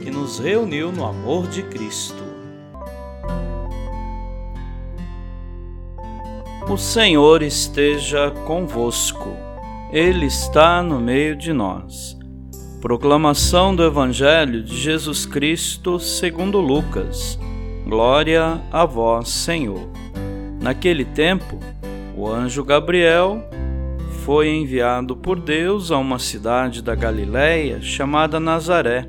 que nos reuniu no amor de Cristo. O Senhor esteja convosco, Ele está no meio de nós. Proclamação do Evangelho de Jesus Cristo segundo Lucas. Glória a vós, Senhor. Naquele tempo, o anjo Gabriel foi enviado por Deus a uma cidade da Galiléia chamada Nazaré,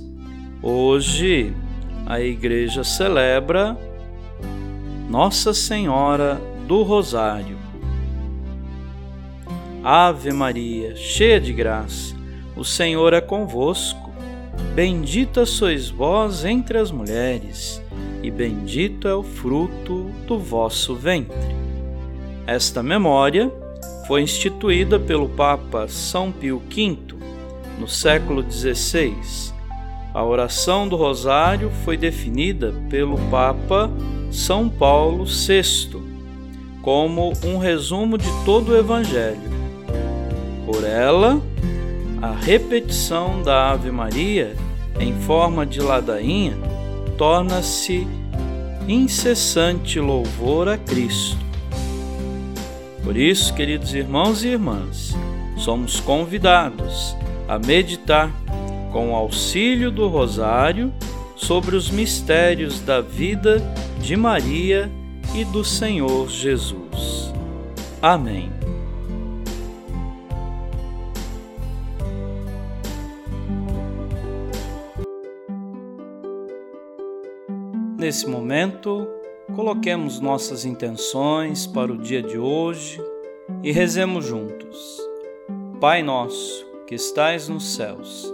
hoje a igreja celebra nossa Senhora do Rosário. Ave Maria, cheia de graça, o Senhor é convosco. Bendita sois vós entre as mulheres, e bendito é o fruto do vosso ventre. Esta memória foi instituída pelo Papa São Pio V no século XVI. A oração do Rosário foi definida pelo Papa são Paulo VI, como um resumo de todo o Evangelho. Por ela, a repetição da Ave Maria em forma de ladainha torna-se incessante louvor a Cristo. Por isso, queridos irmãos e irmãs, somos convidados a meditar com auxílio do Rosário sobre os mistérios da vida de Maria e do Senhor Jesus. Amém. Nesse momento, coloquemos nossas intenções para o dia de hoje e rezemos juntos. Pai nosso, que estais nos céus,